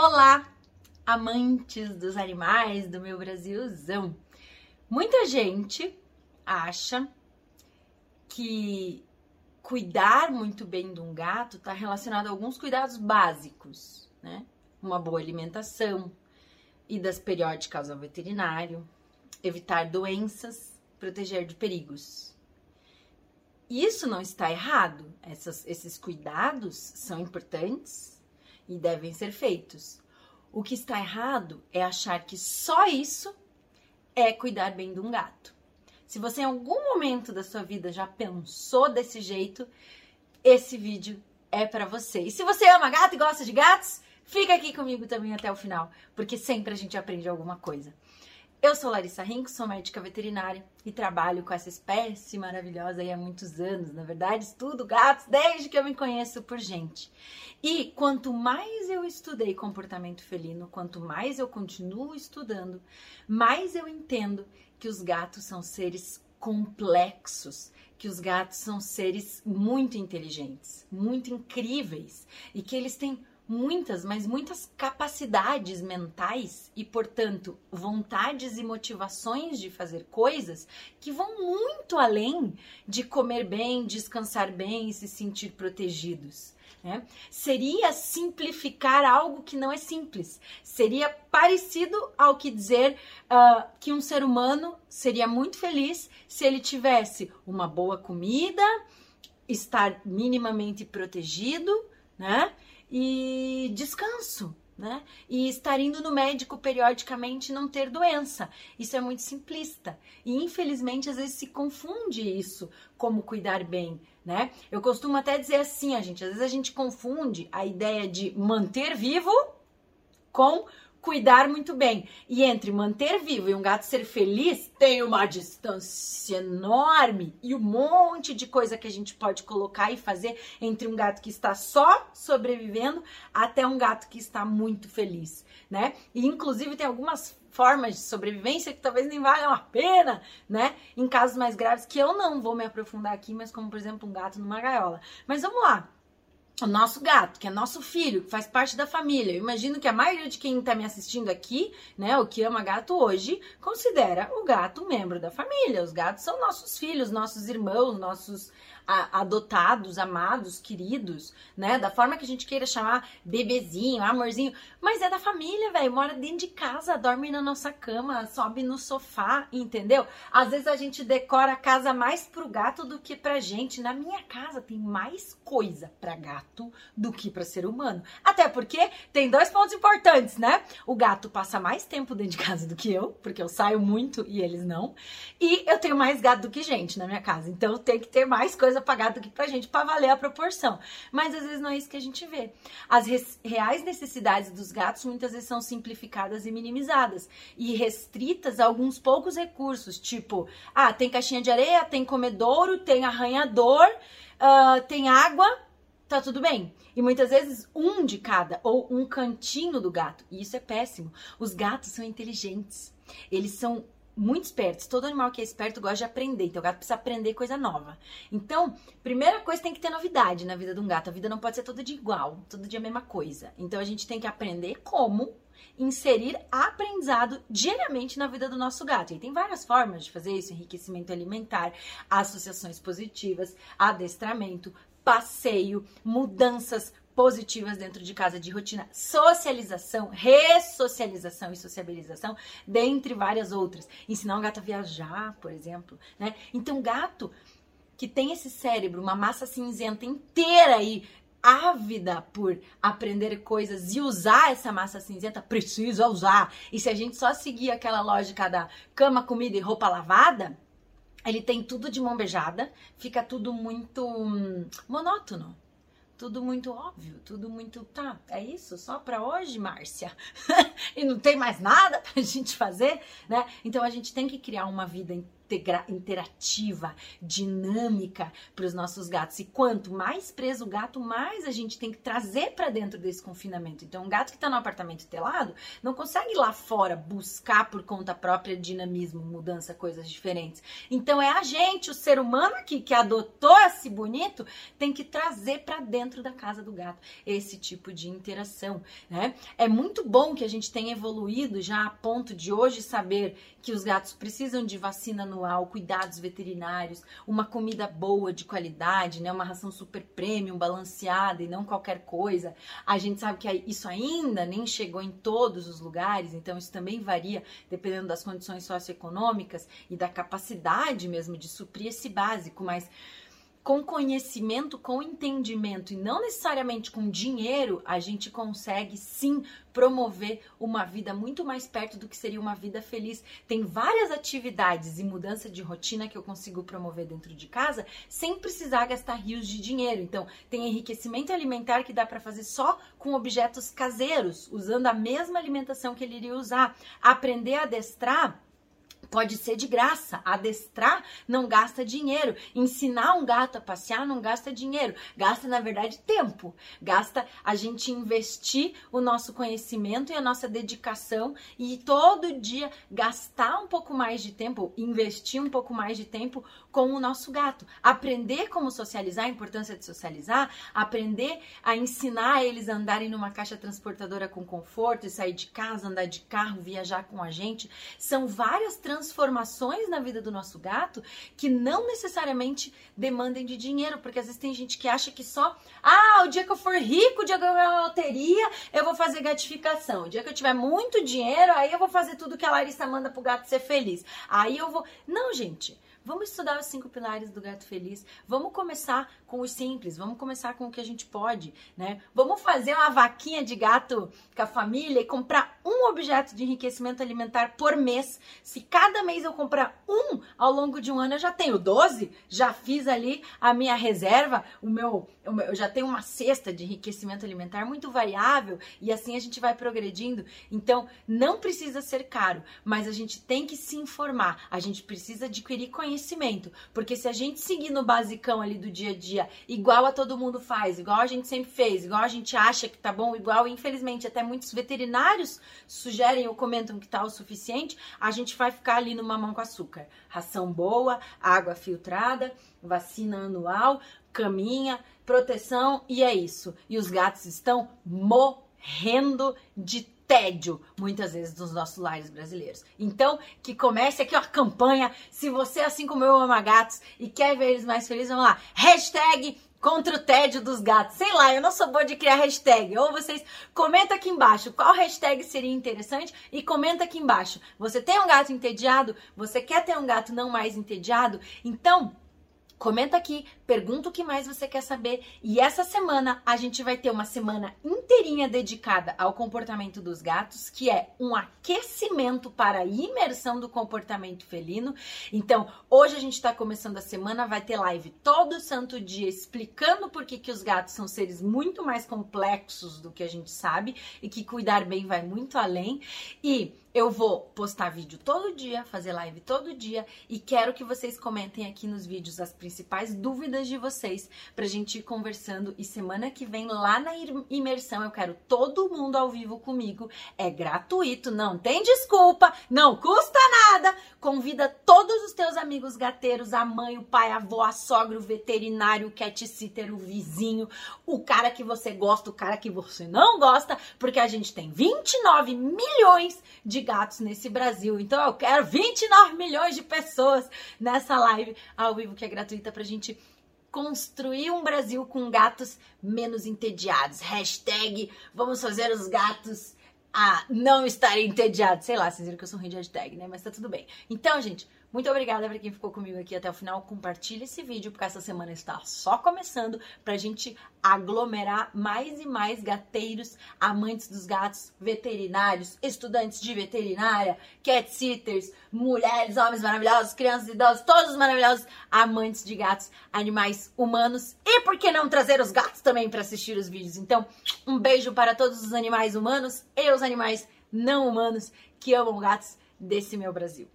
Olá, amantes dos animais do meu Brasilzão. Muita gente acha que cuidar muito bem de um gato está relacionado a alguns cuidados básicos, né? Uma boa alimentação, idas periódicas ao veterinário, evitar doenças, proteger de perigos. Isso não está errado. Essas, esses cuidados são importantes e devem ser feitos. O que está errado é achar que só isso é cuidar bem de um gato. Se você em algum momento da sua vida já pensou desse jeito, esse vídeo é para você. E se você ama gato e gosta de gatos, fica aqui comigo também até o final, porque sempre a gente aprende alguma coisa. Eu sou Larissa Rinco, sou médica veterinária e trabalho com essa espécie maravilhosa há muitos anos. Na verdade, estudo gatos desde que eu me conheço por gente. E quanto mais eu estudei comportamento felino, quanto mais eu continuo estudando, mais eu entendo que os gatos são seres complexos, que os gatos são seres muito inteligentes, muito incríveis e que eles têm muitas, mas muitas capacidades mentais e, portanto, vontades e motivações de fazer coisas que vão muito além de comer bem, descansar bem e se sentir protegidos. Né? Seria simplificar algo que não é simples. Seria parecido ao que dizer uh, que um ser humano seria muito feliz se ele tivesse uma boa comida, estar minimamente protegido, né? E descanso, né? E estar indo no médico periodicamente e não ter doença. Isso é muito simplista. E infelizmente às vezes se confunde isso como cuidar bem, né? Eu costumo até dizer assim, a gente, às vezes a gente confunde a ideia de manter vivo com cuidar muito bem. E entre manter vivo e um gato ser feliz, tem uma distância enorme e um monte de coisa que a gente pode colocar e fazer entre um gato que está só sobrevivendo até um gato que está muito feliz, né? E inclusive tem algumas formas de sobrevivência que talvez nem valham a pena, né? Em casos mais graves que eu não vou me aprofundar aqui, mas como por exemplo um gato numa gaiola. Mas vamos lá o nosso gato, que é nosso filho, que faz parte da família. Eu imagino que a maioria de quem está me assistindo aqui, né, o que ama gato hoje, considera o gato um membro da família. Os gatos são nossos filhos, nossos irmãos, nossos adotados, amados, queridos, né? Da forma que a gente queira chamar bebezinho, amorzinho, mas é da família, velho. Mora dentro de casa, dorme na nossa cama, sobe no sofá, entendeu? Às vezes a gente decora a casa mais pro gato do que pra gente. Na minha casa tem mais coisa para gato do que para ser humano. Até porque tem dois pontos importantes, né? O gato passa mais tempo dentro de casa do que eu, porque eu saio muito e eles não. E eu tenho mais gato do que gente na minha casa. Então tem que ter mais coisa coisa pagada aqui pra gente para valer a proporção. Mas às vezes não é isso que a gente vê. As reais necessidades dos gatos muitas vezes são simplificadas e minimizadas e restritas a alguns poucos recursos, tipo, ah, tem caixinha de areia, tem comedouro, tem arranhador, uh, tem água, tá tudo bem. E muitas vezes um de cada ou um cantinho do gato. E isso é péssimo. Os gatos são inteligentes. Eles são muito espertos. Todo animal que é esperto gosta de aprender. Então, o gato precisa aprender coisa nova. Então, primeira coisa tem que ter novidade na vida de um gato. A vida não pode ser toda de igual, todo dia a mesma coisa. Então, a gente tem que aprender como inserir aprendizado diariamente na vida do nosso gato. E tem várias formas de fazer isso: enriquecimento alimentar, associações positivas, adestramento, passeio, mudanças positivas dentro de casa de rotina, socialização, ressocialização e sociabilização, dentre várias outras. Ensinar um gato a viajar, por exemplo, né? Então, gato que tem esse cérebro, uma massa cinzenta inteira aí, ávida por aprender coisas e usar essa massa cinzenta, precisa usar. E se a gente só seguir aquela lógica da cama, comida e roupa lavada, ele tem tudo de mão beijada, fica tudo muito hum, monótono tudo muito óbvio, tudo muito tá, é isso só para hoje, Márcia. e não tem mais nada pra gente fazer, né? Então a gente tem que criar uma vida interativa, dinâmica para os nossos gatos. E quanto mais preso o gato, mais a gente tem que trazer para dentro desse confinamento. Então, um gato que está no apartamento telado não consegue ir lá fora buscar por conta própria dinamismo, mudança, coisas diferentes. Então, é a gente, o ser humano aqui que adotou esse bonito, tem que trazer para dentro da casa do gato esse tipo de interação, né? É muito bom que a gente tenha evoluído já a ponto de hoje saber que os gatos precisam de vacina anual, cuidados veterinários, uma comida boa, de qualidade, né? Uma ração super premium, balanceada e não qualquer coisa. A gente sabe que isso ainda nem chegou em todos os lugares, então isso também varia dependendo das condições socioeconômicas e da capacidade mesmo de suprir esse básico, mas com conhecimento, com entendimento e não necessariamente com dinheiro, a gente consegue sim promover uma vida muito mais perto do que seria uma vida feliz. Tem várias atividades e mudança de rotina que eu consigo promover dentro de casa sem precisar gastar rios de dinheiro. Então, tem enriquecimento alimentar que dá para fazer só com objetos caseiros, usando a mesma alimentação que ele iria usar. Aprender a adestrar pode ser de graça. Adestrar não gasta dinheiro. Ensinar um gato a passear não gasta dinheiro. Gasta, na verdade, tempo. Gasta a gente investir o nosso conhecimento e a nossa dedicação e todo dia gastar um pouco mais de tempo, investir um pouco mais de tempo com o nosso gato. Aprender como socializar, a importância de socializar, aprender a ensinar eles a andarem numa caixa transportadora com conforto e sair de casa, andar de carro, viajar com a gente. São várias transformações na vida do nosso gato que não necessariamente demandem de dinheiro, porque às vezes tem gente que acha que só, ah, o dia que eu for rico, o dia que eu ganhar loteria, eu vou fazer gratificação. O dia que eu tiver muito dinheiro, aí eu vou fazer tudo que a Larissa manda pro gato ser feliz. Aí eu vou. Não, gente. Vamos estudar os cinco pilares do gato feliz. Vamos começar com os simples. Vamos começar com o que a gente pode, né? Vamos fazer uma vaquinha de gato com a família e comprar um objeto de enriquecimento alimentar por mês. Se cada mês eu comprar um ao longo de um ano, eu já tenho 12. Já fiz ali a minha reserva, o meu, eu já tenho uma cesta de enriquecimento alimentar muito variável e assim a gente vai progredindo. Então, não precisa ser caro, mas a gente tem que se informar. A gente precisa adquirir conhecimento conhecimento. Porque se a gente seguir no basicão ali do dia a dia, igual a todo mundo faz, igual a gente sempre fez, igual a gente acha que tá bom, igual, infelizmente, até muitos veterinários sugerem ou comentam que tá o suficiente, a gente vai ficar ali no mamão com açúcar. Ração boa, água filtrada, vacina anual, caminha, proteção e é isso. E os gatos estão morrendo de tédio, muitas vezes, dos nossos lares brasileiros. Então, que comece aqui a campanha. Se você, assim como eu, ama gatos e quer ver eles mais felizes, vamos lá. Hashtag contra o tédio dos gatos. Sei lá, eu não sou boa de criar hashtag. Ou vocês comenta aqui embaixo qual hashtag seria interessante e comenta aqui embaixo. Você tem um gato entediado? Você quer ter um gato não mais entediado? Então, Comenta aqui, pergunta o que mais você quer saber. E essa semana a gente vai ter uma semana inteirinha dedicada ao comportamento dos gatos, que é um aquecimento para a imersão do comportamento felino. Então, hoje a gente está começando a semana, vai ter live todo santo dia explicando por que, que os gatos são seres muito mais complexos do que a gente sabe e que cuidar bem vai muito além. E eu vou postar vídeo todo dia, fazer live todo dia e quero que vocês comentem aqui nos vídeos as principais dúvidas de vocês pra gente ir conversando. E semana que vem, lá na imersão, eu quero todo mundo ao vivo comigo. É gratuito, não tem desculpa, não custa nada. Convida todos os teus amigos gateiros, a mãe, o pai, a avó, a sogra, o veterinário, o cat sitter, o vizinho, o cara que você gosta, o cara que você não gosta, porque a gente tem 29 milhões de gatos nesse Brasil. Então eu quero 29 milhões de pessoas nessa live ao vivo que é gratuita pra gente construir um Brasil com gatos menos entediados. Hashtag vamos fazer os gatos a não estarem entediados. Sei lá, vocês viram que eu sou ruim de hashtag, né? Mas tá tudo bem. Então, gente, muito obrigada para quem ficou comigo aqui até o final. Compartilhe esse vídeo, porque essa semana está só começando pra gente aglomerar mais e mais gateiros, amantes dos gatos, veterinários, estudantes de veterinária, cat sitters, mulheres, homens maravilhosos, crianças, idosos, todos maravilhosos amantes de gatos, animais humanos e por que não trazer os gatos também para assistir os vídeos. Então, um beijo para todos os animais humanos e os animais não humanos que amam gatos desse meu Brasil.